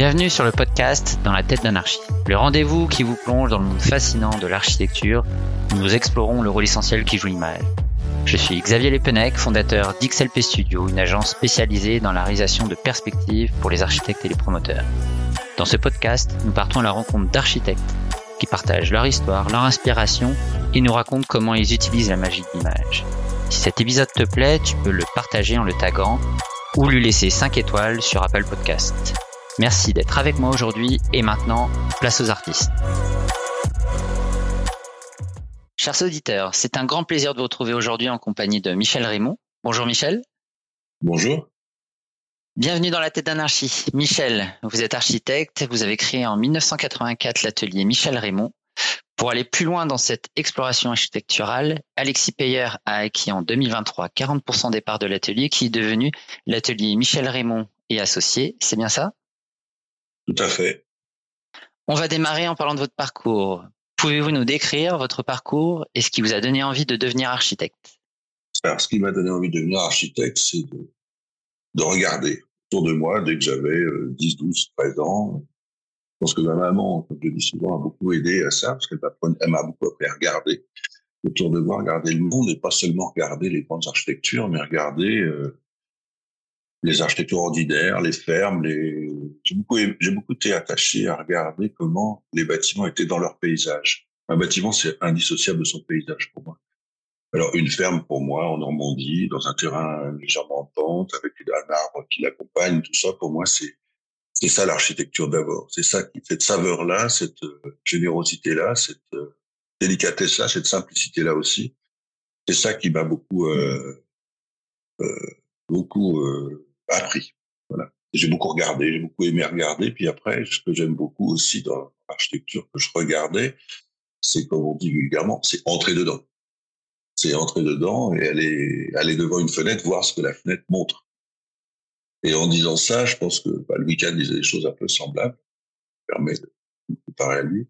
Bienvenue sur le podcast Dans la tête d'anarchie, le rendez-vous qui vous plonge dans le monde fascinant de l'architecture où nous explorons le rôle essentiel qui joue l'image. Je suis Xavier Lepenec, fondateur d'XLP Studio, une agence spécialisée dans la réalisation de perspectives pour les architectes et les promoteurs. Dans ce podcast, nous partons à la rencontre d'architectes qui partagent leur histoire, leur inspiration et nous racontent comment ils utilisent la magie de l'image. Si cet épisode te plaît, tu peux le partager en le taguant ou lui laisser 5 étoiles sur Apple Podcast. Merci d'être avec moi aujourd'hui et maintenant, place aux artistes. Chers auditeurs, c'est un grand plaisir de vous retrouver aujourd'hui en compagnie de Michel Raymond. Bonjour Michel. Bonjour. Bienvenue dans la tête d'anarchie. Michel, vous êtes architecte, vous avez créé en 1984 l'atelier Michel Raymond. Pour aller plus loin dans cette exploration architecturale, Alexis Payer a acquis en 2023 40% des parts de l'atelier qui est devenu l'atelier Michel Raymond et associés. C'est bien ça? Tout à fait. On va démarrer en parlant de votre parcours. Pouvez-vous nous décrire votre parcours et ce qui vous a donné envie de devenir architecte? Alors, ce qui m'a donné envie de devenir architecte, c'est de, regarder autour de moi dès que j'avais 10, 12, 13 ans. Je pense que ma maman, comme je dis souvent, a beaucoup aidé à ça parce qu'elle m'a beaucoup appris à regarder autour de moi, regarder le monde et pas seulement regarder les grandes architectures, mais regarder euh, les architectures ordinaires, les fermes, les... j'ai beaucoup, j'ai beaucoup été attaché à regarder comment les bâtiments étaient dans leur paysage. Un bâtiment, c'est indissociable de son paysage pour moi. Alors, une ferme, pour moi, en Normandie, dans un terrain légèrement en pente, avec un arbre qui l'accompagne, tout ça, pour moi, c'est, c'est ça l'architecture d'abord. C'est ça qui, cette saveur-là, cette euh, générosité-là, cette euh, délicatesse-là, cette simplicité-là aussi. C'est ça qui m'a beaucoup, euh, euh, beaucoup euh, appris. J'ai beaucoup regardé, j'ai beaucoup aimé regarder. Puis après, ce que j'aime beaucoup aussi dans l'architecture que je regardais, c'est comme on dit vulgairement, c'est entrer dedans. C'est entrer dedans et aller, aller devant une fenêtre, voir ce que la fenêtre montre. Et en disant ça, je pense que bah, Louis XV disait des choses un peu semblables. Ça permet de comparer à lui,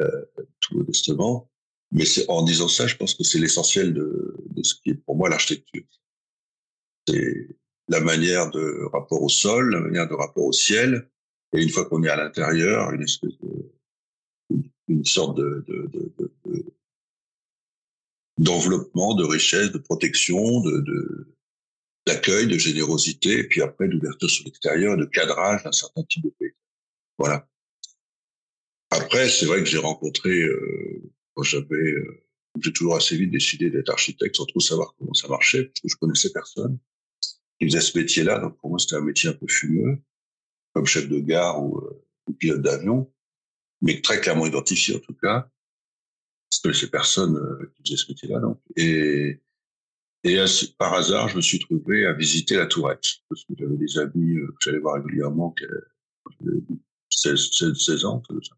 euh, tout modestement. Mais en disant ça, je pense que c'est l'essentiel de, de ce qui est pour moi l'architecture. C'est la manière de rapport au sol, la manière de rapport au ciel, et une fois qu'on est à l'intérieur, une espèce de, une sorte de, d'enveloppement, de richesse, de protection, de, d'accueil, de générosité, et puis après d'ouverture sur l'extérieur, de cadrage d'un certain type de pays. Voilà. Après, c'est vrai que j'ai rencontré, euh, quand j'avais, euh, j'ai toujours assez vite décidé d'être architecte sans trop savoir comment ça marchait, parce que je connaissais personne qui faisait ce métier-là. Donc pour moi, c'était un métier un peu fumeux, comme chef de gare ou, euh, pilote d'avion, mais très clairement identifié en tout cas. Que ces personnes euh, qui faisaient ce métier-là. Donc. Et, et par hasard, je me suis trouvé à visiter la Tourette, parce que j'avais des amis euh, que j'allais voir régulièrement, qui avaient 16, 16, 16 ans, tout ça.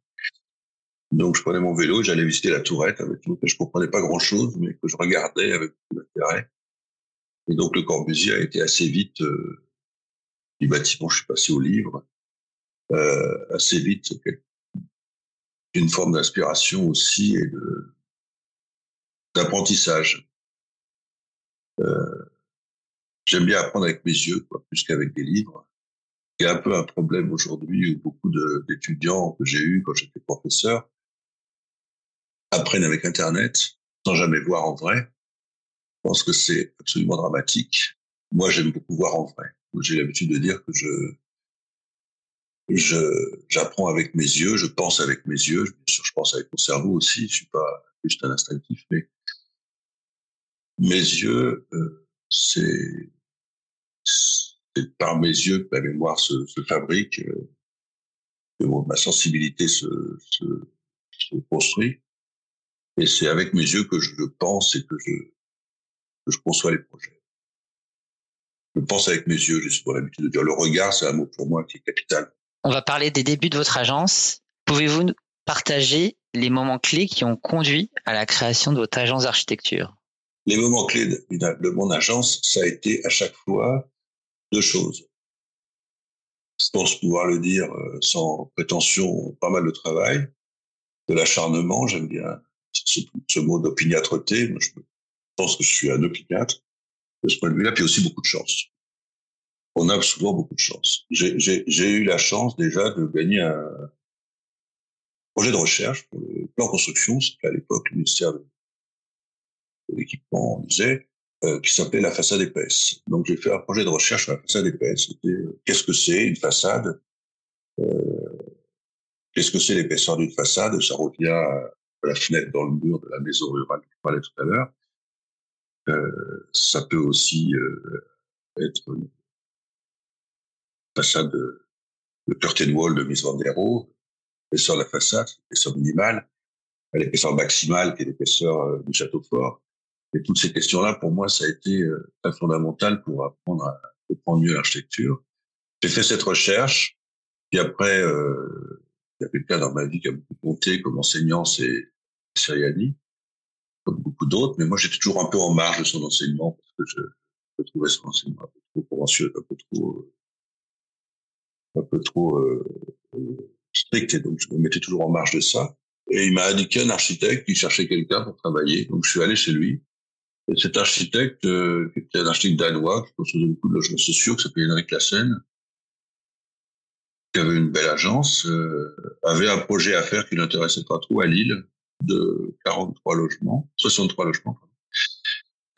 Donc je prenais mon vélo, j'allais visiter la Tourette avec tout, que je comprenais pas grand-chose, mais que je regardais avec beaucoup d'intérêt. Et donc le Corbusier a été assez vite, euh, du bâtiment, je suis passé au livre, euh, assez vite une forme d'inspiration aussi et de d'apprentissage. Euh, J'aime bien apprendre avec mes yeux, quoi, plus qu'avec des livres. A un peu un problème aujourd'hui où beaucoup d'étudiants que j'ai eus quand j'étais professeur apprennent avec Internet sans jamais voir en vrai. Je pense que c'est absolument dramatique. Moi, j'aime beaucoup voir en vrai. J'ai l'habitude de dire que je je j'apprends avec mes yeux, je pense avec mes yeux, bien sûr, je pense avec mon cerveau aussi. Je suis pas juste un instinctif, mais mes yeux, euh, c'est par mes yeux que ma mémoire se, se fabrique, euh, que ma sensibilité se, se, se construit, et c'est avec mes yeux que je pense et que je que je conçois les projets. Je pense avec mes yeux, j'ai souvent l'habitude de dire le regard, c'est un mot pour moi qui est capital. On va parler des débuts de votre agence. Pouvez-vous partager les moments clés qui ont conduit à la création de votre agence d'architecture? Les moments clés de, mon agence, ça a été à chaque fois deux choses. Je pense pouvoir le dire euh, sans prétention, pas mal de travail, de l'acharnement, j'aime bien ce, ce mot d'opiniâtreté. Je je pense que je suis un opiniâtre de ce point de vue-là, puis aussi beaucoup de chance. on a souvent beaucoup de chance. J'ai eu la chance déjà de gagner un projet de recherche pour le plan construction, c'était à l'époque le ministère de l'équipement, on disait, euh, qui s'appelait la façade épaisse. Donc j'ai fait un projet de recherche sur la façade épaisse. C'était euh, qu'est-ce que c'est une façade? Euh, Qu'est-ce que c'est l'épaisseur d'une façade? Ça revient à la fenêtre dans le mur de la maison rurale que je parlais tout à l'heure. Euh, ça peut aussi euh, être une façade de, curtain wall de Miss Van der Rohe, l'épaisseur de la façade, l'épaisseur minimale, l'épaisseur maximale qui est l'épaisseur euh, du château fort. Et toutes ces questions-là, pour moi, ça a été très fondamental pour apprendre à comprendre mieux l'architecture. J'ai fait cette recherche, puis après, euh, il y a quelqu'un dans ma vie qui a beaucoup compté comme enseignant, c'est Siriani, comme beaucoup d'autres, mais moi j'étais toujours un peu en marge de son enseignement parce que je, trouvais son enseignement un peu trop conventionnel, un peu trop, un peu trop euh, strict, et donc je me mettais toujours en marge de ça. Et il m'a indiqué un architecte qui cherchait quelqu'un pour travailler, donc je suis allé chez lui. Et cet architecte, euh, qui était un architecte danois, qui construisait beaucoup de logements sociaux, qui s'appelait Henrik Lassen, qui avait une belle agence, euh, avait un projet à faire qui n'intéressait pas trop à Lille, de 43 logements, 63 logements,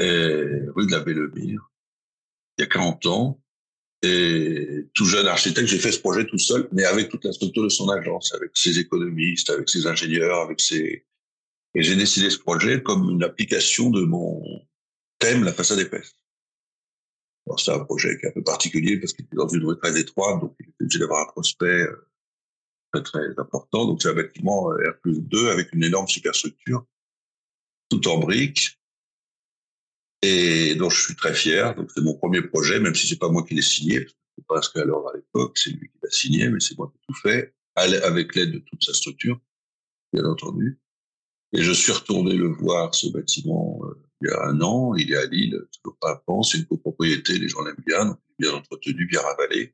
et rue de la Bellemire, il y a 40 ans. Et tout jeune architecte, j'ai fait ce projet tout seul, mais avec toute la structure de son agence, avec ses économistes, avec ses ingénieurs, avec ses... Et j'ai décidé ce projet comme une application de mon thème, la façade épaisse. Alors c'est un projet qui est un peu particulier parce qu'il était dans une rue très étroite, donc il était obligé d'avoir un prospect euh, très important. Donc c'est un bâtiment euh, R 2 avec une énorme superstructure, tout en briques, et dont je suis très fier. Donc c'est mon premier projet, même si c'est pas moi qui l'ai signé, parce qu'alors à l'époque c'est lui qui l'a signé, mais c'est moi qui ai tout fait, avec l'aide de toute sa structure, bien entendu. Et je suis retourné le voir, ce bâtiment, euh, il y a un an. Il est à Lille, toujours pas à C'est une copropriété, les gens l'aiment bien, donc bien entretenu, bien ravalé.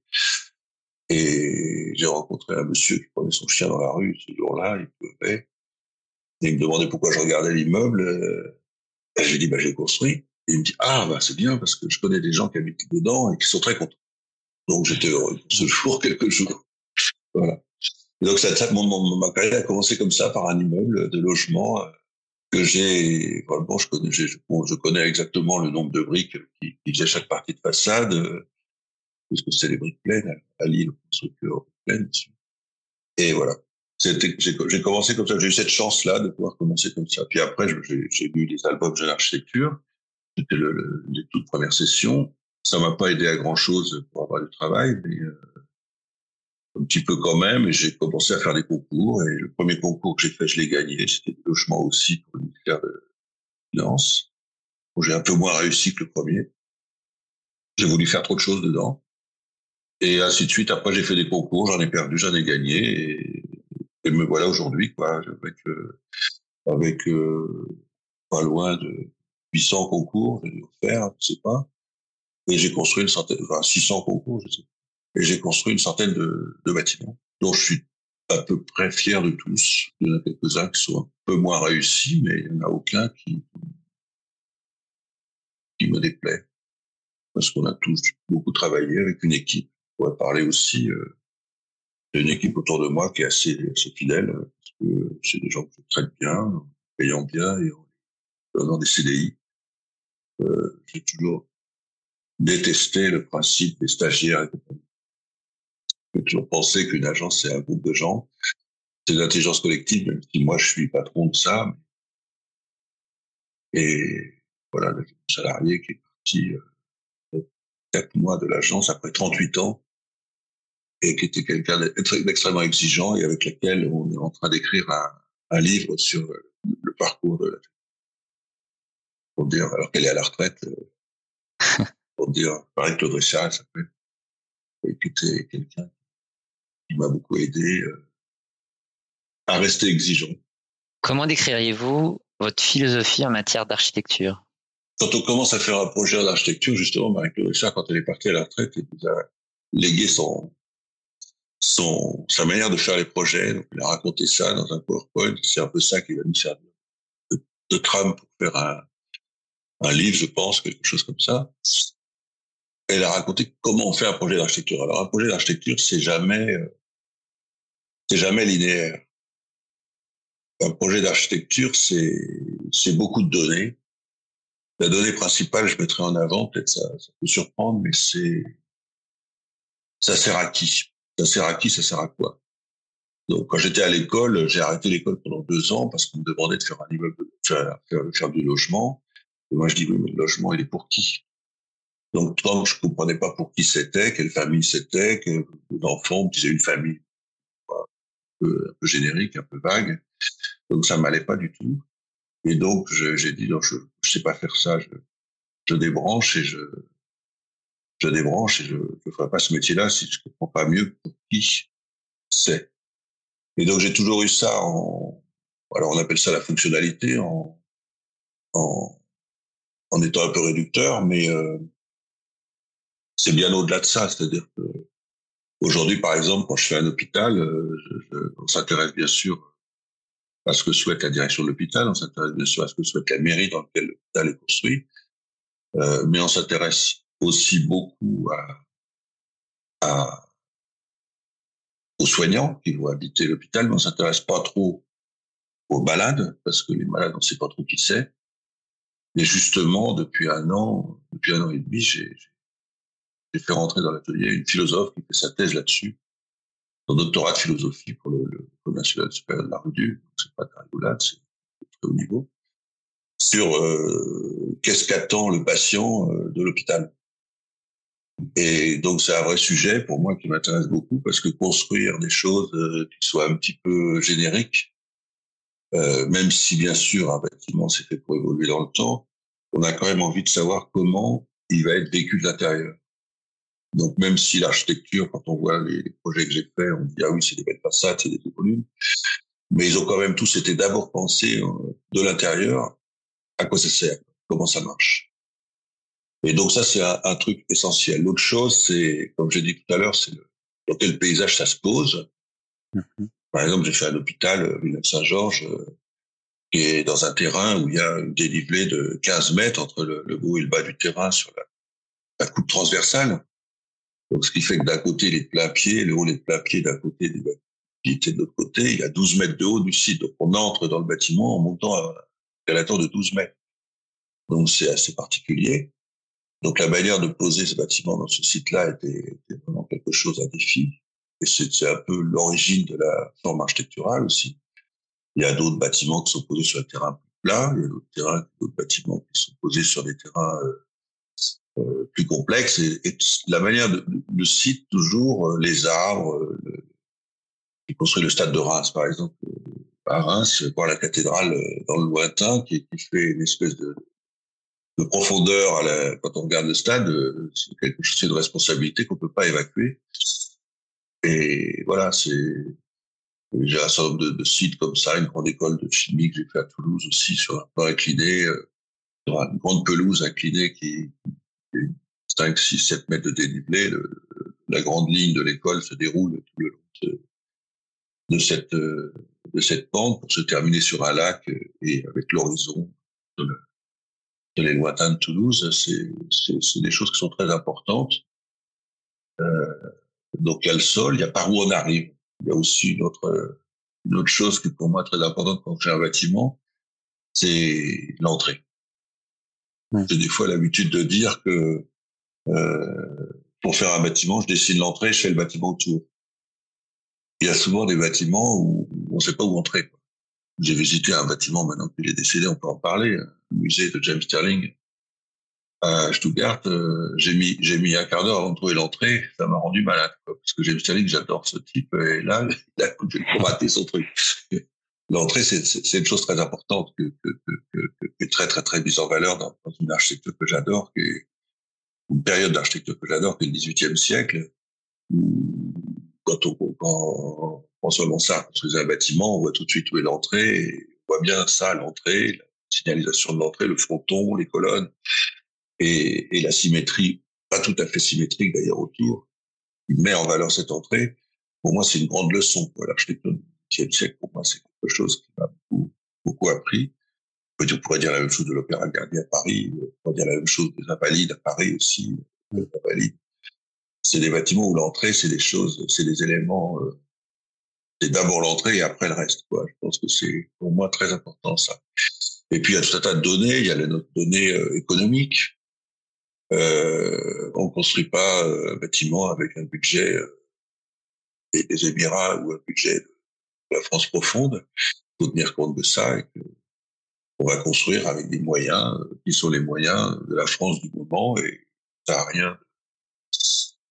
Et j'ai rencontré un monsieur qui prenait son chien dans la rue ce jour-là, il pleuvait. Et il me demandait pourquoi je regardais l'immeuble. Et je lui dit, bah, j'ai construit. Et il me dit, ah, bah, c'est bien parce que je connais des gens qui habitent dedans et qui sont très contents. Donc, j'étais heureux ce jour, quelques jours. Voilà. Donc, ça, ça, mon, ma carrière a commencé comme ça, par un immeuble de logement euh, que j'ai, bon, je connais, je, je connais exactement le nombre de briques qui, qui faisaient chaque partie de façade. Puisque c'est les briques pleines à, Lille, structure pleine. Et voilà. J'ai commencé comme ça. J'ai eu cette chance-là de pouvoir commencer comme ça. Puis après, j'ai lu les albums de l'architecture. C'était le, les toutes premières sessions. Ça m'a pas aidé à grand chose pour avoir du travail, mais euh, un petit peu quand même. Et j'ai commencé à faire des concours. Et le premier concours que j'ai fait, je l'ai gagné. C'était le logement aussi pour le ministère de Finance. j'ai un peu moins réussi que le premier. J'ai voulu faire trop de choses dedans. Et ainsi de suite. Après, j'ai fait des concours, j'en ai perdu, j'en ai gagné. Et, me voilà aujourd'hui, quoi, avec, euh, avec euh, pas loin de 800 concours, j'ai dû faire, je sais pas. Et j'ai construit une centaine, enfin 600 concours, je sais. Et j'ai construit une centaine de, de bâtiments, dont je suis à peu près fier de tous. Il y en a quelques-uns qui sont un peu moins réussis, mais il n'y en a aucun qui, qui me déplaît. Parce qu'on a tous beaucoup travaillé avec une équipe pourrais parler aussi euh, d'une équipe autour de moi qui est assez, fidèle, parce que c'est des gens qui traitent bien, payant bien et donnant des CDI. Euh, J'ai toujours détesté le principe des stagiaires J'ai toujours pensé qu'une agence, c'est un groupe de gens. C'est l'intelligence collective, même si moi, je suis patron de ça. Et voilà, le salarié qui est parti euh, quatre mois de l'agence après 38 ans et qui était quelqu'un d'extrêmement exigeant et avec lequel on est en train d'écrire un, un, livre sur le parcours de la pour dire alors qu'elle est à la retraite euh, pour dire pareil Claude Richard s'appelle et qui était quelqu'un qui m'a beaucoup aidé euh, à rester exigeant. Comment décririez-vous votre philosophie en matière d'architecture? Quand on commence à faire un projet d'architecture, justement, Marie-Claude Richard, quand elle est partie à la retraite, elle nous a légué son, son, sa manière de faire les projets. Donc, il a raconté ça dans un PowerPoint. C'est un peu ça qui va nous servir de, de trame pour faire un, un livre, je pense, quelque chose comme ça. elle a raconté comment on fait un projet d'architecture. Alors un projet d'architecture, c'est jamais, c'est jamais linéaire. Un projet d'architecture, c'est, c'est beaucoup de données. La donnée principale, je mettrai en avant, peut-être ça, ça peut surprendre, mais c'est, ça sert à qui? Ça sert à qui? Ça sert à quoi? Donc, quand j'étais à l'école, j'ai arrêté l'école pendant deux ans parce qu'on me demandait de faire un immeuble, faire, faire, faire du logement. Et moi, je dis, mais le logement, il est pour qui? Donc, tant que je comprenais pas pour qui c'était, quelle famille c'était, quel enfant, disait une famille un peu, un peu, générique, un peu vague. Donc, ça m'allait pas du tout. Et donc, j'ai dit, non, je, je sais pas faire ça. Je débranche et je, je débranche et je ne ferai pas ce métier-là si je comprends pas mieux pour qui c'est. Et donc, j'ai toujours eu ça en, alors on appelle ça la fonctionnalité en, en, en étant un peu réducteur, mais euh, c'est bien au-delà de ça. C'est-à-dire que aujourd'hui, par exemple, quand je fais un hôpital, euh, on s'intéresse bien sûr à ce que souhaite la direction de l'hôpital, on s'intéresse bien sûr à ce que souhaite la mairie dans laquelle l'hôpital est construit, euh, mais on s'intéresse aussi beaucoup à, à, aux soignants qui vont habiter l'hôpital, mais on s'intéresse pas trop aux malades, parce que les malades, on sait pas trop qui c'est. Et justement, depuis un an, depuis un an et demi, j'ai fait rentrer dans l'atelier une philosophe qui fait sa thèse là-dessus, son doctorat de philosophie pour le, le national supérieur de la rue c'est pas de la rigolade, c'est très haut niveau, sur euh, qu'est-ce qu'attend le patient euh, de l'hôpital. Et donc c'est un vrai sujet pour moi qui m'intéresse beaucoup parce que construire des choses euh, qui soient un petit peu génériques, euh, même si bien sûr un bâtiment s'est fait pour évoluer dans le temps, on a quand même envie de savoir comment il va être vécu de l'intérieur. Donc même si l'architecture, quand on voit les, projets que j'ai faits, on dit ah oui c'est des belles façades, c'est des volumes, mais ils ont quand même tous été d'abord pensés euh, de l'intérieur à quoi ça sert, comment ça marche. Et donc ça c'est un, un, truc essentiel. L'autre chose c'est, comme j'ai dit tout à l'heure, c'est dans quel paysage ça se pose. Mm-hmm. Par exemple, j'ai fait un hôpital, euh, Villeneuve Saint-Georges, euh, qui est dans un terrain où il y a une dénivelée de 15 mètres entre le, le haut et le bas du terrain sur la, la coupe transversale. Donc, ce qui fait que d'un côté, il est de plein pied, le haut est de plein pied d'un côté, des de l'autre côté. Il y a 12 mètres de haut du site. Donc, on entre dans le bâtiment en montant à, à la tour de 12 mètres. Donc, c'est assez particulier. Donc, la manière de poser ce bâtiment dans ce site-là était, était, vraiment quelque chose à défi. Et c'est un peu l'origine de la forme architecturale aussi. Il y a d'autres bâtiments qui sont posés sur un terrain plus plat. Il y a d'autres terrains, d'autres bâtiments qui sont posés sur des terrains euh, euh, plus complexe et, la manière de, de cite toujours euh, les arbres. Euh, le, qui construit le stade de Reims, par exemple, à Reims, voir la cathédrale dans le lointain, qui, qui fait une espèce de, de profondeur à la, quand on regarde le stade, c'est quelque chose de responsabilité qu'on peut pas évacuer. Et voilà, c'est j'ai un certain nombre de, de, sites comme ça, une grande école de chimie que j'ai fait à Toulouse aussi sur un plan incliné, sur une grande pelouse inclinée qui, 5, 6, 7 mètres de dénivelé, la grande ligne de l'école se déroule tout le long de, cette, de cette pente pour se terminer sur un lac et avec l'horizon les lointains de Toulouse. C'est des choses qui sont très importantes. Euh, donc il y a le sol, il y a par où on arrive. Il y a aussi une autre, une autre chose qui pour moi très importante quand fait un bâtiment, c'est l'entrée. J'ai des fois l'habitude de dire que euh, pour faire un bâtiment, je dessine l'entrée, je fais le bâtiment autour. Il y a souvent des bâtiments où on ne sait pas où entrer. J'ai visité un bâtiment maintenant qu'il est décédé, on peut en parler, le musée de James Sterling à Stuttgart. Euh, j'ai mis j'ai mis un quart d'heure avant de trouver l'entrée, ça m'a rendu malade quoi, parce que James Sterling, j'adore ce type et là, il a raté son truc l'entrée, c'est une chose très importante que, que, que, que, est très très très mise en valeur dans, dans une architecture que j'adore, qui une période d'architecture que j'adore, qui est le XVIIIe siècle, quand on quand François Mansart construisait un bâtiment, on voit tout de suite où est l'entrée, on voit bien ça, l'entrée, la signalisation de l'entrée, le fronton, les colonnes, et, la symétrie, pas tout à fait symétrique d'ailleurs autour, il met en valeur cette entrée. Pour moi, c'est une grande leçon pour l'architecture du XVIIIe siècle. Pour moi, c'est quelque chose qui m'a beaucoup, appris. On pourrait dire la même chose de l'Opéra Garnier à Paris, on pourrait dire la même chose des Invalides à Paris aussi, C'est des bâtiments où l'entrée, c'est des choses, c'est des éléments. Euh, c'est d'abord l'entrée et après le reste. Quoi. Je pense que c'est pour moi très important ça. Et puis il y a tout un tas de données. Il y a les données euh, économiques. Euh, on construit pas euh, un bâtiment avec un budget des, des Émirats ou un budget de la France profonde. Il faut tenir compte de ça et que on va construire avec des moyens qui sont les moyens de la France du moment et ça n'a rien,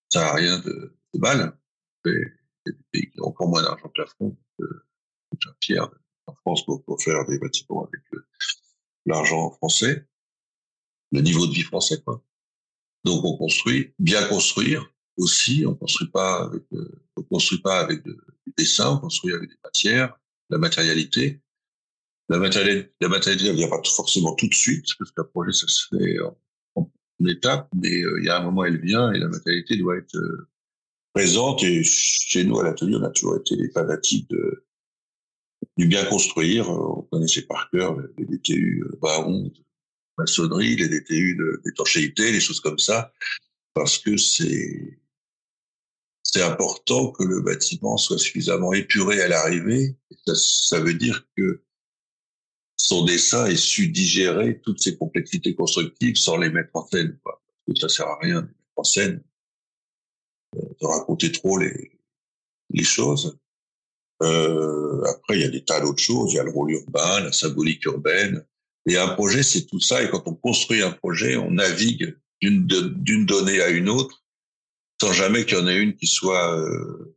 ça a rien de, de mal. Il y a des pays qui ont encore moins d'argent que la France. Euh, je fier en France pour, pour, faire des bâtiments avec l'argent français, le niveau de vie français. Quoi. Donc on construit, bien construire aussi. On construit pas avec, euh, on construit pas avec du dessin, on construit avec des matières, la matérialité. La matérialité, la matérialité, elle vient pas forcément tout de suite, parce qu'un projet, ça se fait en étape, mais euh, il y a un moment, elle vient et la matérialité doit être euh, présente. Et chez nous, à l'atelier, on a toujours été les fanatiques du bien construire. On connaissait par cœur les DTU Baron, maçonnerie, les DTU d'étanchéité, les choses comme ça, parce que c'est c'est important que le bâtiment soit suffisamment épuré à l'arrivée. Ça, ça veut dire que son dessin ait su digérer toutes ces complexités constructives sans les mettre en scène. Quoi. Parce que ça sert à rien de mettre en scène, euh, de raconter trop les, les choses. Euh, après, il y a des tas d'autres choses. Il y a le rôle urbain, la symbolique urbaine. Et un projet, c'est tout ça. Et quand on construit un projet, on navigue d'une d'une donnée à une autre, sans jamais qu'il y en ait une qui soit euh,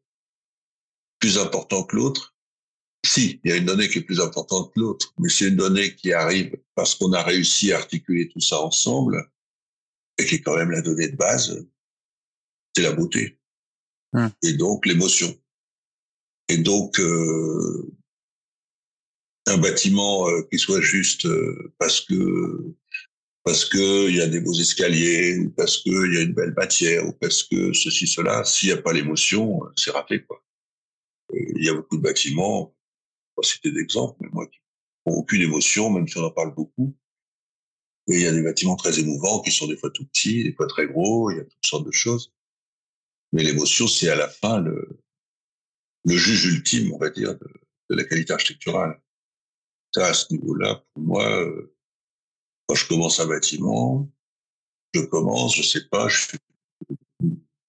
plus importante que l'autre. Si, il y a une donnée qui est plus importante que l'autre, mais c'est une donnée qui arrive parce qu'on a réussi à articuler tout ça ensemble et qui est quand même la donnée de base, c'est la beauté. Hum. Et donc l'émotion. Et donc euh, un bâtiment euh, qui soit juste euh, parce que parce que il y a des beaux escaliers ou parce que il y a une belle matière ou parce que ceci cela, s'il n'y a pas l'émotion, c'est raté quoi. Il y a beaucoup de bâtiments pas citer d'exemple, mais moi qui n'ont aucune émotion, même si on en parle beaucoup. Et il y a des bâtiments très émouvants qui sont des fois tout petits, des fois très gros, il y a toutes sortes de choses. Mais l'émotion, c'est à la fin le, juge ultime, on va dire, de, de la qualité architecturale. Ça, à ce niveau-là, pour moi, euh, quand je commence un bâtiment, je commence, je sais pas, je fais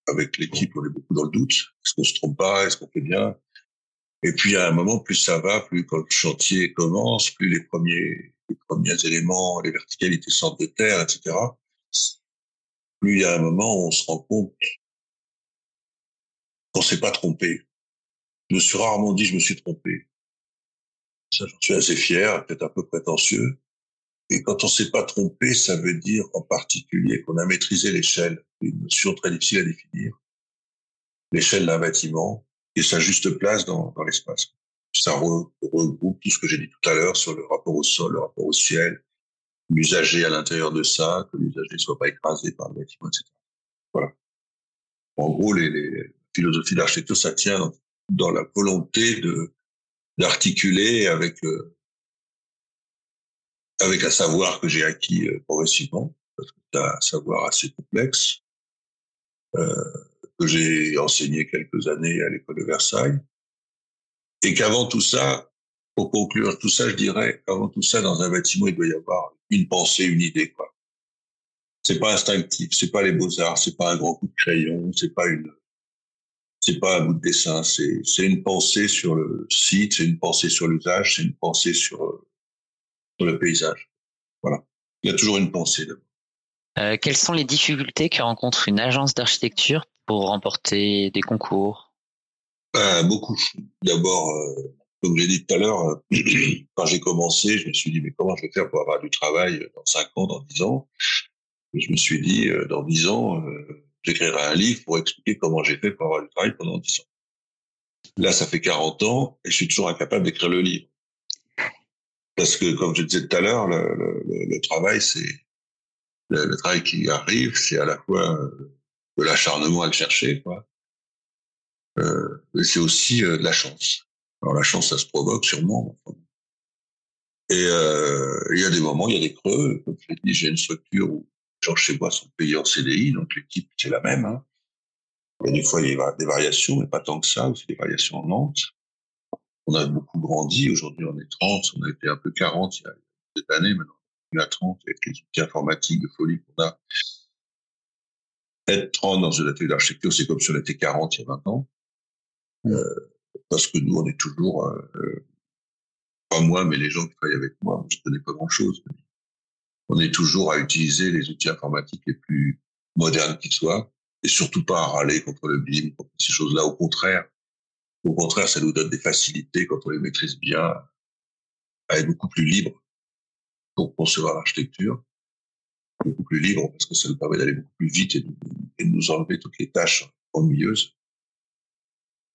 avec l'équipe, on est beaucoup dans le doute. Est-ce qu'on se trompe pas? Est-ce qu'on fait bien? Et puis à un moment, plus ça va, plus quand le chantier commence, plus les premiers, les premiers éléments, les verticalités sortent de terre, etc. Plus il y a un moment où on se rend compte qu'on s'est pas trompé. Je me suis rarement dit je me suis trompé. Ça, j'en suis assez fier, peut-être un peu prétentieux. Et quand on s'est pas trompé, ça veut dire en particulier qu'on a maîtrisé l'échelle, une notion très difficile à définir. L'échelle d'un bâtiment, et sa juste place dans, dans l'espace. Ça regroupe tout ce que j'ai dit tout à l'heure sur le rapport au sol, le rapport au ciel, l'usager à l'intérieur de ça, que l'usager ne soit pas écrasé par le bâtiment, etc. Voilà. En gros, les, les philosophies d'architecture, ça tient dans, dans, la volonté de d'articuler avec euh, avec un savoir que j'ai acquis euh, progressivement, parce que c'est un savoir assez complexe, euh, que j'ai enseigné quelques années à l'école de Versailles. Et qu'avant tout ça, pour conclure tout ça, je dirais, avant tout ça, dans un bâtiment, il doit y avoir une pensée, une idée, quoi. C'est pas instinctif, c'est pas les beaux-arts, c'est pas un grand coup de crayon, c'est pas une, c'est pas un bout de dessin, c'est, c'est une pensée sur le site, c'est une pensée sur l'usage, c'est une pensée sur, sur le paysage. Voilà. Il y a toujours une pensée d'abord. Euh, quelles sont les difficultés que rencontre une agence d'architecture pour remporter des concours? Ben, Beaucoup. D'abord, euh, comme j'ai dit tout à l'heure, euh, quand j'ai commencé, je me suis dit, mais comment je vais faire pour avoir du travail dans 5 ans, dans 10 ans? Je me suis dit, euh, dans 10 ans, euh, j'écrirai un livre pour expliquer comment j'ai fait pour avoir du travail pendant 10 ans. Là, ça fait 40 ans et je suis toujours incapable d'écrire le livre. Parce que, comme je disais tout à l'heure, le, travail, c'est le, travail qui arrive, c'est à la fois de l'acharnement à le chercher, quoi. Euh, c'est aussi euh, de la chance. Alors la chance, ça se provoque sûrement. Et euh, il y a des moments, il y a des creux. Comme je l'ai dit, j'ai une structure où gens chez moi sont payés en CDI, donc l'équipe c'est la même. Hein. Et des fois, il y a des variations, mais pas tant que ça, aussi des variations en Nantes. On a beaucoup grandi, aujourd'hui on est 30, on a été un peu 40 il y a cette année, maintenant on est à 30 avec les outils informatiques de folie qu'on a. Être 30 dans une atelier d'architecture, c'est comme si on était 40 il y a 20 ans. Euh, parce que nous, on est toujours, euh, pas moi, mais les gens qui travaillent avec moi, je connais pas grand-chose. On est toujours à utiliser les outils informatiques les plus modernes qui soient, et surtout pas à râler contre le BIM, contre ces choses-là. Au contraire, au contraire, ça nous donne des facilités quand on les maîtrise bien, à être beaucoup plus libre pour concevoir l'architecture, beaucoup plus libre parce que ça nous permet d'aller beaucoup plus vite et de, nous enlever toutes les tâches ennuyeuses.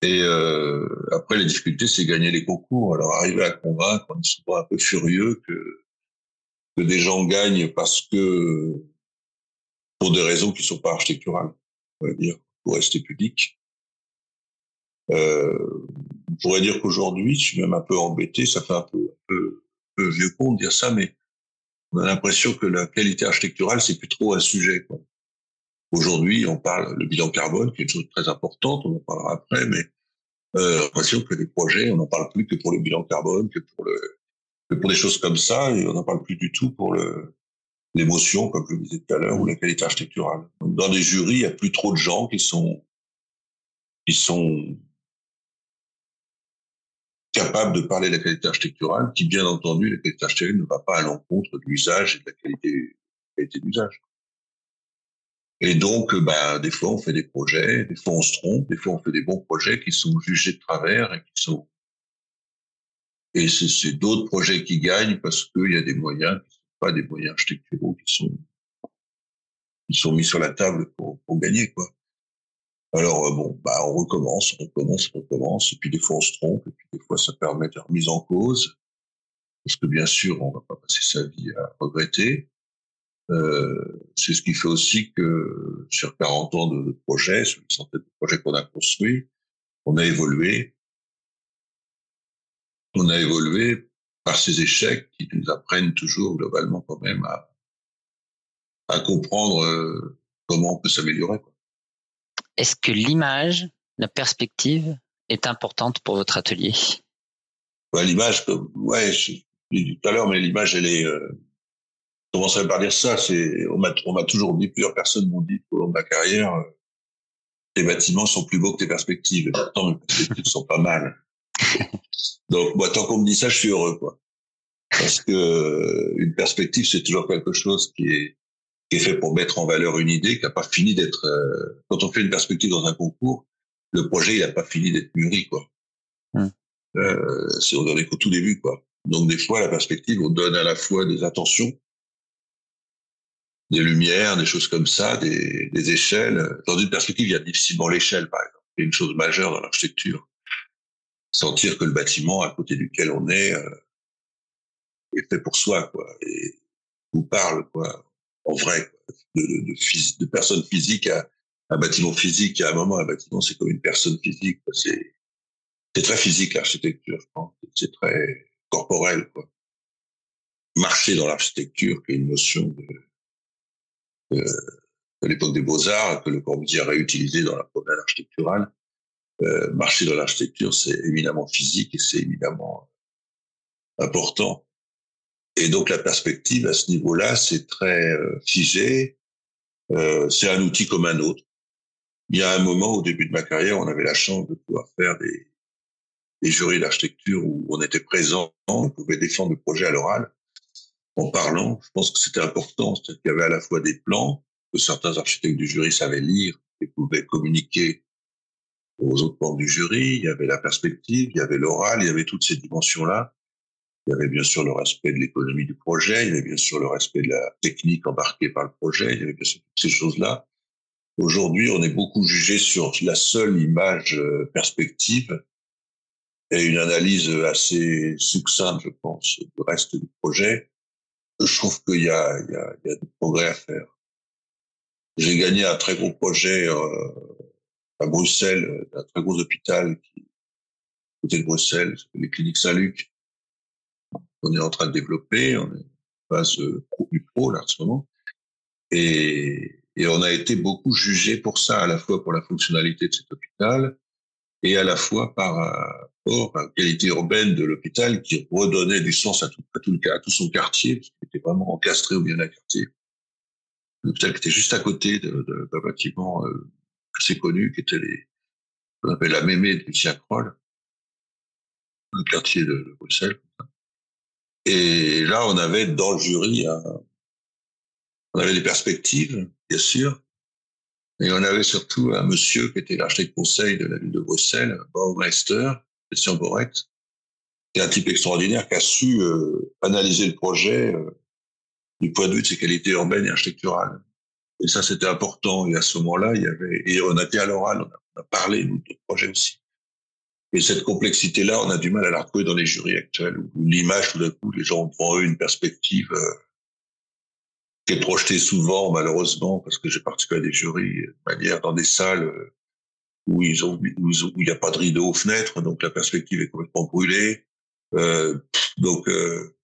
Et euh, après, les difficultés, c'est gagner les concours. Alors, arriver à convaincre, on est souvent un peu furieux que, que des gens gagnent parce que, pour des raisons qui sont pas architecturales, on va dire, pour rester public. Euh, on pourrait dire qu'aujourd'hui, je suis même un peu embêté, ça fait un peu, un peu vieux con de dire ça, mais on a l'impression que la qualité architecturale, c'est plus trop un sujet. Aujourd'hui, on parle le bilan carbone, qui est une chose très importante, on en parlera après, mais euh, l'impression que les projets, on n'en parle plus que pour le bilan carbone, que pour le que pour des choses comme ça, et on n'en parle plus du tout pour le l'émotion, comme je le disais tout à l'heure, ou la qualité architecturale. Dans des jurys, il y a plus trop de gens qui sont qui sont capables de parler de la qualité architecturale, qui bien entendu, la qualité architecturale ne va pas à l'encontre de l'usage et de la qualité, qualité d'usage. Et donc, bah, des fois, on fait des projets, des fois, on se trompe, des fois, on fait des bons projets qui sont jugés de travers et qui sont. Et c'est d'autres projets qui gagnent parce qu'il y a des moyens pas des moyens architecturaux qui sont qui sont mis sur la table pour, pour gagner, quoi. Alors euh, bon, bah on recommence, on recommence, on recommence, et puis des fois on se trompe, et puis des fois ça permet de remise en cause, parce que bien sûr on va pas passer sa vie à regretter. Euh, c'est ce qui fait aussi que sur 40 ans de, projets, sur les centaines de projets qu'on a construits, on a évolué. On a évolué par ces échecs qui nous apprennent toujours globalement quand même à, à comprendre euh, comment on peut s'améliorer. Est-ce que l'image, la perspective est importante pour votre atelier? Ouais, L'image, ouais, je l'ai dit tout à l'heure, mais l'image, elle est, euh, je commencerai par dire ça? C'est, on m'a, on m'a toujours dit, plusieurs personnes m'ont dit au long de ma carrière, euh, tes bâtiments sont plus beaux que tes perspectives. Et pourtant, mes perspectives sont pas mal. Donc, moi, tant qu'on me dit ça, je suis heureux, quoi. Parce que euh, une perspective, c'est toujours quelque chose qui est qui est fait pour mettre en valeur une idée qui n'a pas fini d'être. Euh, quand on fait une perspective dans un concours, le projet il n'a pas fini d'être mûri, quoi. Hum. Euh, c'est on est qu'au tout début, quoi. Donc des fois, la perspective, on donne à la fois des attentions des lumières, des choses comme ça, des, des échelles. Dans une perspective, il y a difficilement l'échelle, par exemple. C'est une chose majeure dans l'architecture. Sentir que le bâtiment à côté duquel on est euh, est fait pour soi, quoi, et vous parle, quoi, en vrai, de, de, de, personne physique à un bâtiment physique. À un moment, un bâtiment, c'est comme une personne physique. C'est très physique l'architecture, je pense. C'est très corporel, quoi. Marcher dans l'architecture, qui est une notion de de l'époque des beaux-arts que le Corbusier a réutilisé dans la promenade architecturale. Euh, marcher dans l'architecture, c'est éminemment physique et c'est éminemment important. Et donc la perspective à ce niveau-là, c'est très euh, figé. Euh, c'est un outil comme un autre. Il y a un moment au début de ma carrière, on avait la chance de pouvoir faire des, des jurys d'architecture où on était présent, on pouvait défendre le projet à l'oral en parlant. Je pense que c'était important, c'est-à-dire qu'il y avait à la fois des plans que certains architectes du jury savaient lire et pouvaient communiquer aux autres membres du jury. Il y avait la perspective, il y avait l'oral, il y avait toutes ces dimensions-là. Il y avait bien sûr le respect de l'économie du projet, il y avait bien sûr le respect de la technique embarquée par le projet, il y avait bien sûr toutes ces choses-là. Aujourd'hui, on est beaucoup jugé sur la seule image euh, perspective et une analyse assez succincte, je pense, du reste du projet je trouve qu'il y a, il y, a, il y a du progrès à faire. J'ai gagné un très gros projet euh, à Bruxelles, un très gros hôpital qui côté de Bruxelles, les cliniques Saint-Luc. On est en train de développer, on est en phase du pro là en ce moment. Et, et on a été beaucoup jugé pour ça, à la fois pour la fonctionnalité de cet hôpital et à la fois par rapport à la qualité urbaine de l'hôpital qui redonnait du sens à tout, à tout, le, à tout son quartier, parce qu'il était vraiment encastré au bien d'un quartier. L'hôpital qui était juste à côté d'un bâtiment euh, assez connu, qui était les, on appelle la Mémé de Lucien Kroll, le quartier de, Bruxelles. Et là, on avait dans le jury, un, on avait des perspectives, bien sûr, et on avait surtout un monsieur qui était l'architecte conseil de la ville de Bruxelles, Baumeister, Christian Boret, qui est un type extraordinaire qui a su euh, analyser le projet euh, du point de vue de ses qualités urbaines et architecturales. Et ça, c'était important. Et à ce moment-là, il y avait, et on a été à l'oral, on, a parlé, nous, de projet aussi. Et cette complexité-là, on a du mal à la retrouver dans les jurys actuels, où l'image, tout d'un coup, les gens ont devant eux une perspective euh, qui est projeté souvent, malheureusement, parce que j'ai participé à des jurys, de manière dans des salles euh, où il n'y a pas de rideau aux fenêtres, donc la perspective est complètement brûlée. Euh, donc, euh,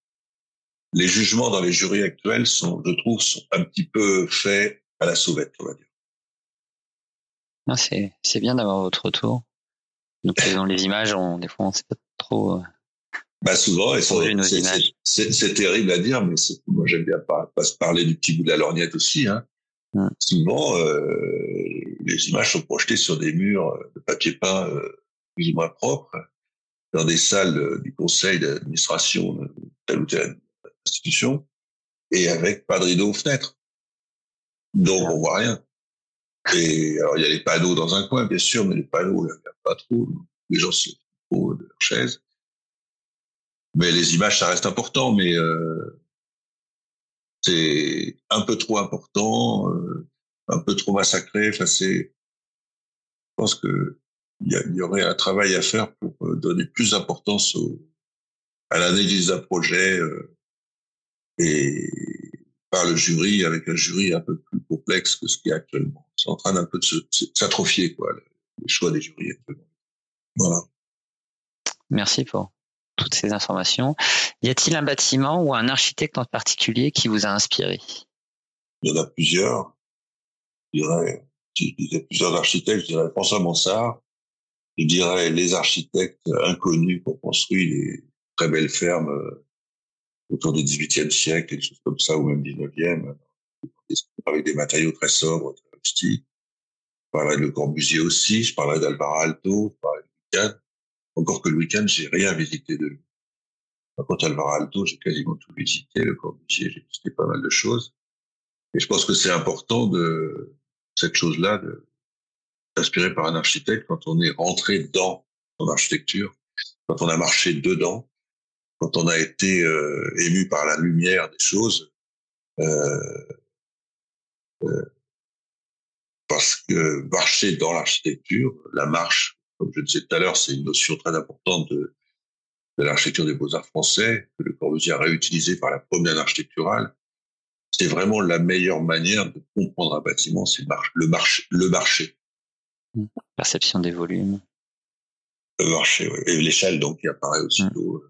les jugements dans les jurys actuels sont, je trouve, sont un petit peu faits à la sauvette, on va dire. C'est bien d'avoir votre retour. Donc, dans les images, on, des fois, on ne sait pas trop euh, bah souvent, c'est terrible à dire, mais moi j'aime bien pas, pas se parler du petit bout de la lorgnette aussi. Hein. Souvent, euh, les images sont projetées sur des murs de papier peint euh, plus ou moins propres, dans des salles du conseil d'administration de telle ou telle institution, et avec pas de rideau aux fenêtres. Donc on voit rien. Et alors il y a les panneaux dans un coin, bien sûr, mais les panneaux, pas trop. Les gens se trouvent de leur chaise. Mais les images, ça reste important, mais euh, c'est un peu trop important, euh, un peu trop massacré. Enfin, c'est, je pense que il y, aurait un travail à faire pour euh, donner plus d'importance à l'analyse d'un projet et par le jury, avec un jury un peu plus complexe que ce qu'il y a actuellement. C'est en train d'un peu de s'atrophier, quoi, les choix des jurys. Voilà. Merci pour toutes ces informations. Y a-t-il un bâtiment ou un architecte en particulier qui vous a inspiré? Il y en a plusieurs. Je dirais, je disais plusieurs architectes, je dirais François Mansart. Je dirais les architectes inconnus pour construire les très belles fermes euh, autour du XVIIIe siècle, quelque chose comme ça, ou même XIXe, avec des matériaux très sobres, très rustiques. Parlerai de Le Corbusier aussi, je parlerai d'Alvaro Alto, je parlerai de encore que le week-end, j'ai rien visité de lui. Par contre, Alvaro Alto, j'ai quasiment tout visité. Le Corbusier, j'ai visité pas mal de choses. Et je pense que c'est important de cette chose-là, de s'inspirer par un architecte quand on est rentré dans son architecture, quand on a marché dedans, quand on a été euh, ému par la lumière des choses. Euh, euh, parce que marcher dans l'architecture, la marche comme je le disais tout à l'heure, c'est une notion très importante de, de l'architecture des beaux-arts français, que le Corbusier a réutilisé par la première architecturale. C'est vraiment la meilleure manière de comprendre un bâtiment, c'est le, marché, le marché. Mmh. Perception des volumes. Le marché, oui. Et l'échelle, donc, qui apparaît aussi, mmh.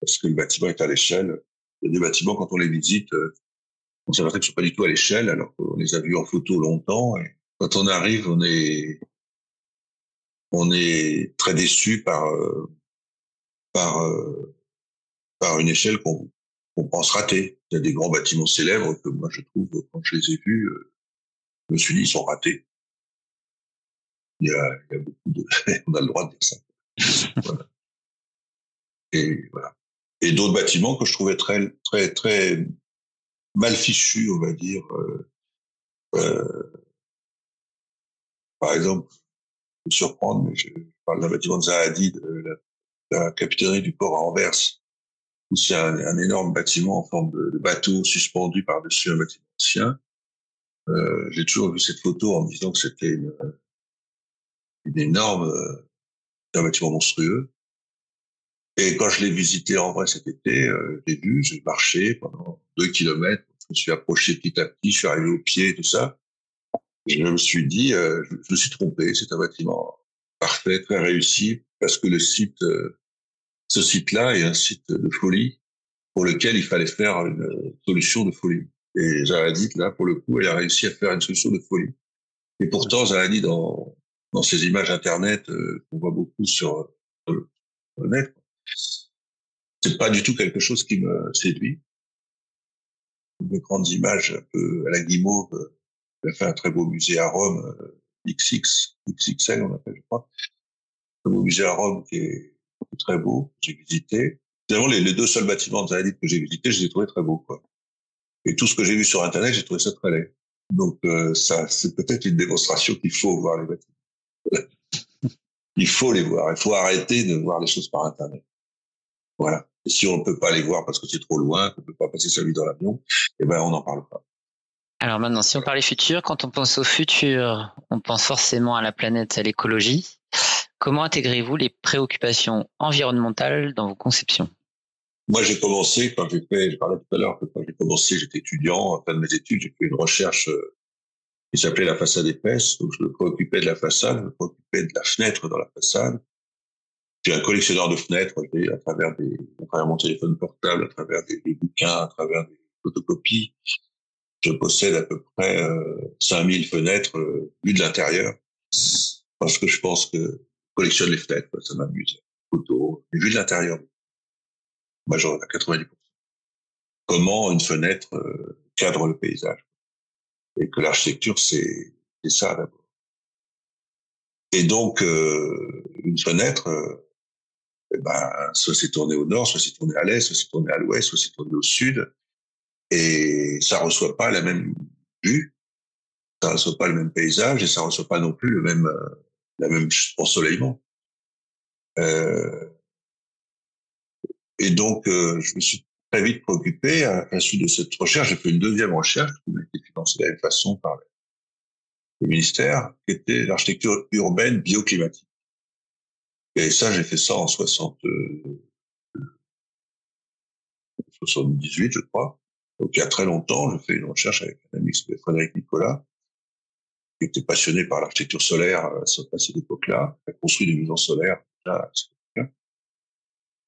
parce que le bâtiment est à l'échelle. Il y a des bâtiments, quand on les visite, euh, on s'aperçoit qu'ils ne sont pas du tout à l'échelle, alors qu'on les a vus en photo longtemps. Et quand on arrive, on est, on est très déçu par euh, par euh, par une échelle qu'on pense ratée. Il y a des grands bâtiments célèbres que moi je trouve quand je les ai vus, euh, je me suis dit ils sont ratés. Il y a, il y a beaucoup de, on a le droit de dire ça. voilà. Et voilà. Et d'autres bâtiments que je trouvais très très très mal fichus, on va dire. Euh, par exemple, me surprendre, mais je, parle d'un bâtiment de Zahadi, de la, capitainerie du port à Anvers, où c'est un, énorme bâtiment en forme de, bateau suspendu par-dessus un bâtiment ancien. Euh, J'ai toujours vu cette photo en me disant que c'était une, une énorme, euh, un bâtiment monstrueux. Et quand je l'ai visité en vrai cet été, euh, j'ai vu, j'ai marché pendant deux kilomètres, je me suis approché petit à petit, je suis arrivé au pied tout ça je me suis dit, euh, je, me suis trompé, c'est un bâtiment parfait, très réussi, parce que le site, euh, ce site-là est un site de folie pour lequel il fallait faire une solution de folie. Et Zaladit, là, pour le coup, elle a réussi à faire une solution de folie. Et pourtant, Zaladit, dans, dans ces images Internet euh, qu'on voit beaucoup sur, le net, c'est pas du tout quelque chose qui me séduit. Des grandes images un peu à la guimauve. Elle a fait un très beau musée à Rome, XX, XXL, on appelle, je crois. Un beau musée à Rome qui est très beau, j'ai visité. Finalement, les, les, deux seuls bâtiments de que j'ai visités, je les ai trouvés très beaux, quoi. Et tout ce que j'ai vu sur Internet, j'ai trouvé ça très laid. Donc, euh, ça, c'est peut-être une démonstration qu'il faut voir les bâtiments. il faut les voir. Il faut arrêter de voir les choses par Internet. Voilà. Et si on ne peut pas les voir parce que c'est trop loin, qu'on ne peut pas passer sa vie dans l'avion, eh ben, on n'en parle pas. Alors maintenant, si on parle futur, quand on pense au futur, on pense forcément à la planète, à l'écologie. Comment intégrez-vous les préoccupations environnementales dans vos conceptions? Moi, j'ai commencé, quand j'ai fait, je parlais tout à l'heure, quand j'ai commencé, j'étais étudiant, en fin de mes études, j'ai fait une recherche euh, qui s'appelait la façade épaisse. Donc, je me préoccupais de la façade, je me préoccupais de la fenêtre dans la façade. J'ai un collectionneur de fenêtres, à travers des, à travers mon téléphone portable, à travers des, bouquins, à travers des photocopies. Je possède à peu près euh, 5000 fenêtres euh, vues de l'intérieur. Parce que je pense que je collectionne les fenêtres, ça m'amuse. Photos, vues de l'intérieur à 90%. Comment une fenêtre euh, cadre le paysage? Et que l'architecture c'est ça d'abord. Et donc euh, une fenêtre, euh, eh ben soit c'est tourné au nord, soit c'est tourné à l'est, soit c'est tourné à l'ouest, soit c'est tourné au sud, et ça reçoit pas la même vue, ça reçoit pas le même paysage et ça reçoit pas non plus le même la même ensoleillement. Euh, et donc, euh, je me suis très vite préoccupé, à, la suite de cette recherche, j'ai fait une deuxième recherche qui m'a été financée de la même façon par le ministère, qui était l'architecture urbaine bioclimatique. Et ça, j'ai fait ça en 60, 78, euh, je crois. Donc, il y a très longtemps, j'ai fait une recherche avec un ami qui Frédéric Nicolas, qui était passionné par l'architecture solaire à cette époque-là, qui a construit des maisons solaires là,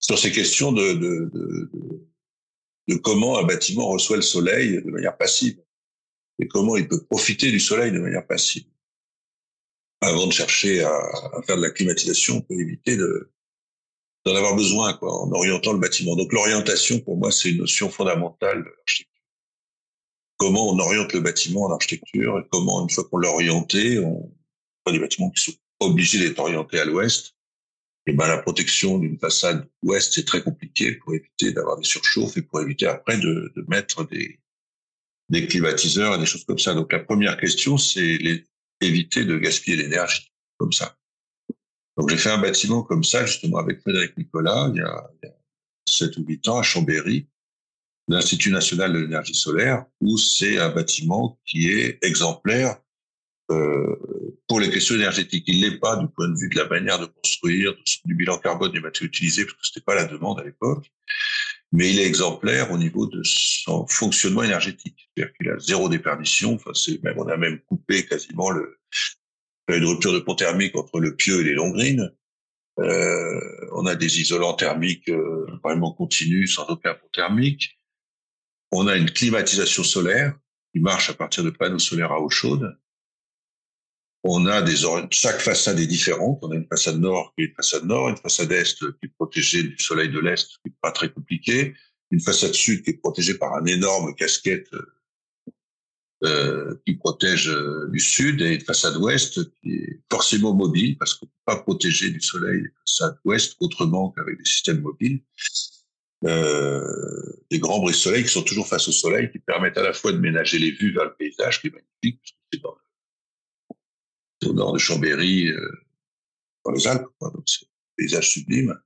sur ces questions de, de, de, de, comment un bâtiment reçoit le soleil de manière passive et comment il peut profiter du soleil de manière passive. Avant de chercher à, à faire de la climatisation, on peut éviter de d'en avoir besoin quoi, en orientant le bâtiment. Donc l'orientation, pour moi, c'est une notion fondamentale de l'architecture. Comment on oriente le bâtiment en architecture et comment, une fois qu'on l'a orienté, on a des bâtiments qui sont obligés d'être orientés à l'ouest, et ben la protection d'une façade ouest c'est très compliqué pour éviter d'avoir des surchauffes et pour éviter après de, mettre des climatiseurs et des choses comme ça. Donc la première question c'est éviter de gaspiller l'énergie comme ça. Donc j'ai fait un bâtiment comme ça justement avec Frédéric Nicolas il y a, il y a 7 ou 8 ans à Chambéry, l'Institut national de l'énergie solaire, où c'est un bâtiment qui est exemplaire euh, pour les questions énergétiques. Il l'est pas du point de vue de la manière de construire, du bilan carbone des matériaux utilisés, parce que c'était pas la demande à l'époque. Mais il est exemplaire au niveau de son fonctionnement énergétique. C'est-à-dire qu'il a zéro déperdition. Enfin, c'est même, on a même coupé quasiment le, une rupture de pont thermique entre le pieu et les longrines. Euh, on a des isolants thermiques euh, vraiment continus, sans aucun pont thermique. On a une climatisation solaire qui marche à partir de panneaux solaires à eau chaude. On a des chaque façade est différente. On a une façade nord qui est une façade nord, une façade est qui est protégée du soleil de l'est, qui est pas très compliqué, une façade sud qui est protégée par un énorme casquette euh, qui protège euh, du sud et une façade ouest qui est forcément mobile parce qu'on peut pas protéger du soleil la façade ouest autrement qu'avec des systèmes mobiles. Euh, des grands bris soleil qui sont toujours face au soleil, qui permettent à la fois de ménager les vues vers le paysage, qui est magnifique, c'est dans au nord de Chambéry, euh, dans les Alpes, donc c'est un paysage sublime.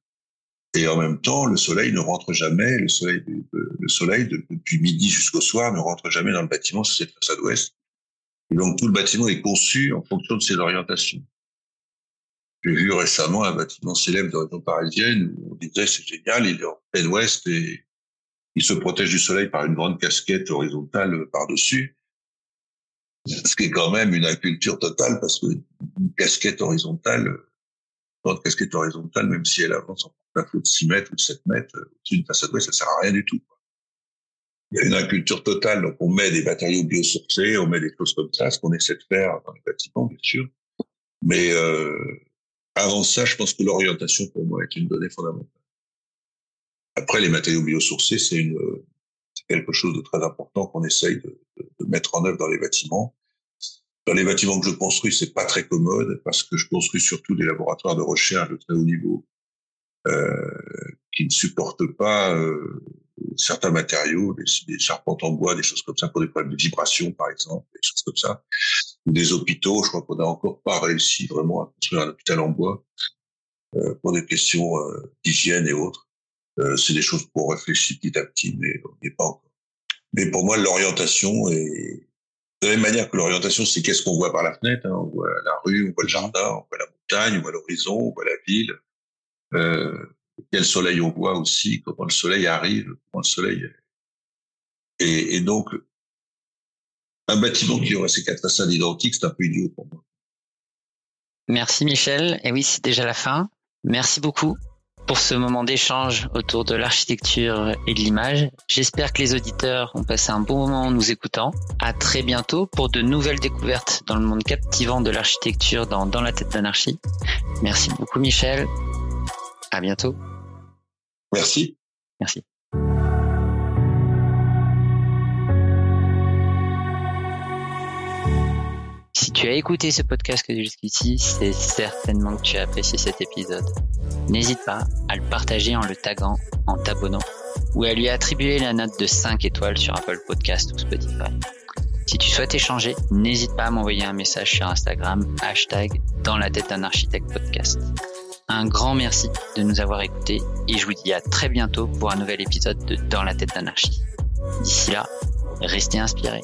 Et en même temps, le soleil ne rentre jamais, le soleil, le soleil depuis midi jusqu'au soir ne rentre jamais dans le bâtiment sur cette façade ouest. Et donc tout le bâtiment est conçu en fonction de ses orientations. J'ai vu récemment un bâtiment célèbre de région parisienne où on disait c'est génial, il est en plein ouest et il se protège du soleil par une grande casquette horizontale par-dessus ce qui est quand même une inculture totale parce que une casquette horizontale, une casquette horizontale, même si elle avance en flot de 6 mètres ou de 7 mètres, au-dessus d'une façade ouest, ça sert à rien du tout. il y a une inculture totale, donc on met des matériaux biosourcés, on met des choses comme ça, ce qu'on essaie de faire dans les bâtiments, bien sûr. Mais euh, avant ça, je pense que l'orientation pour moi est une donnée fondamentale. Après, les matériaux biosourcés, c'est une, c'est quelque chose de très important qu'on essaye de, de, de, mettre en œuvre dans les bâtiments. Dans les bâtiments que je construis, c'est pas très commode parce que je construis surtout des laboratoires de recherche de très haut niveau euh, qui ne supportent pas euh, certains matériaux, des, des, charpentes en bois, des choses comme ça, pour des problèmes de vibration, par exemple, des choses comme ça. Ou des hôpitaux, je crois qu'on n'a encore pas réussi vraiment à construire un hôpital en bois euh, pour des questions euh, d'hygiène et autres. Euh, c'est des choses pour réfléchir petit à petit, mais on n'y est pas encore. Mais pour moi, l'orientation est de la même manière que l'orientation, c'est qu'est-ce qu'on voit par la fenêtre. Hein. On voit la rue, on voit le jardin, on voit la montagne, on voit l'horizon, on voit la ville. Euh, quel soleil on voit aussi, comment le soleil arrive, comment le soleil. Et, et donc, un bâtiment qui aurait ces quatre façades identiques, c'est un peu idiot pour moi. Merci Michel. Et oui, c'est déjà la fin. Merci beaucoup pour ce moment d'échange autour de l'architecture et de l'image. J'espère que les auditeurs ont passé un bon moment en nous écoutant. À très bientôt pour de nouvelles découvertes dans le monde captivant de l'architecture dans Dans la tête d'anarchie. Merci beaucoup Michel. À bientôt. Merci. Merci. Tu as écouté ce podcast jusqu'ici, c'est certainement que tu as apprécié cet épisode. N'hésite pas à le partager en le taguant, en t'abonnant ou à lui attribuer la note de 5 étoiles sur Apple Podcast ou Spotify. Si tu souhaites échanger, n'hésite pas à m'envoyer un message sur Instagram, hashtag dans la tête d'un architecte podcast. Un grand merci de nous avoir écoutés et je vous dis à très bientôt pour un nouvel épisode de Dans la tête d'anarchie. D'ici là, restez inspirés.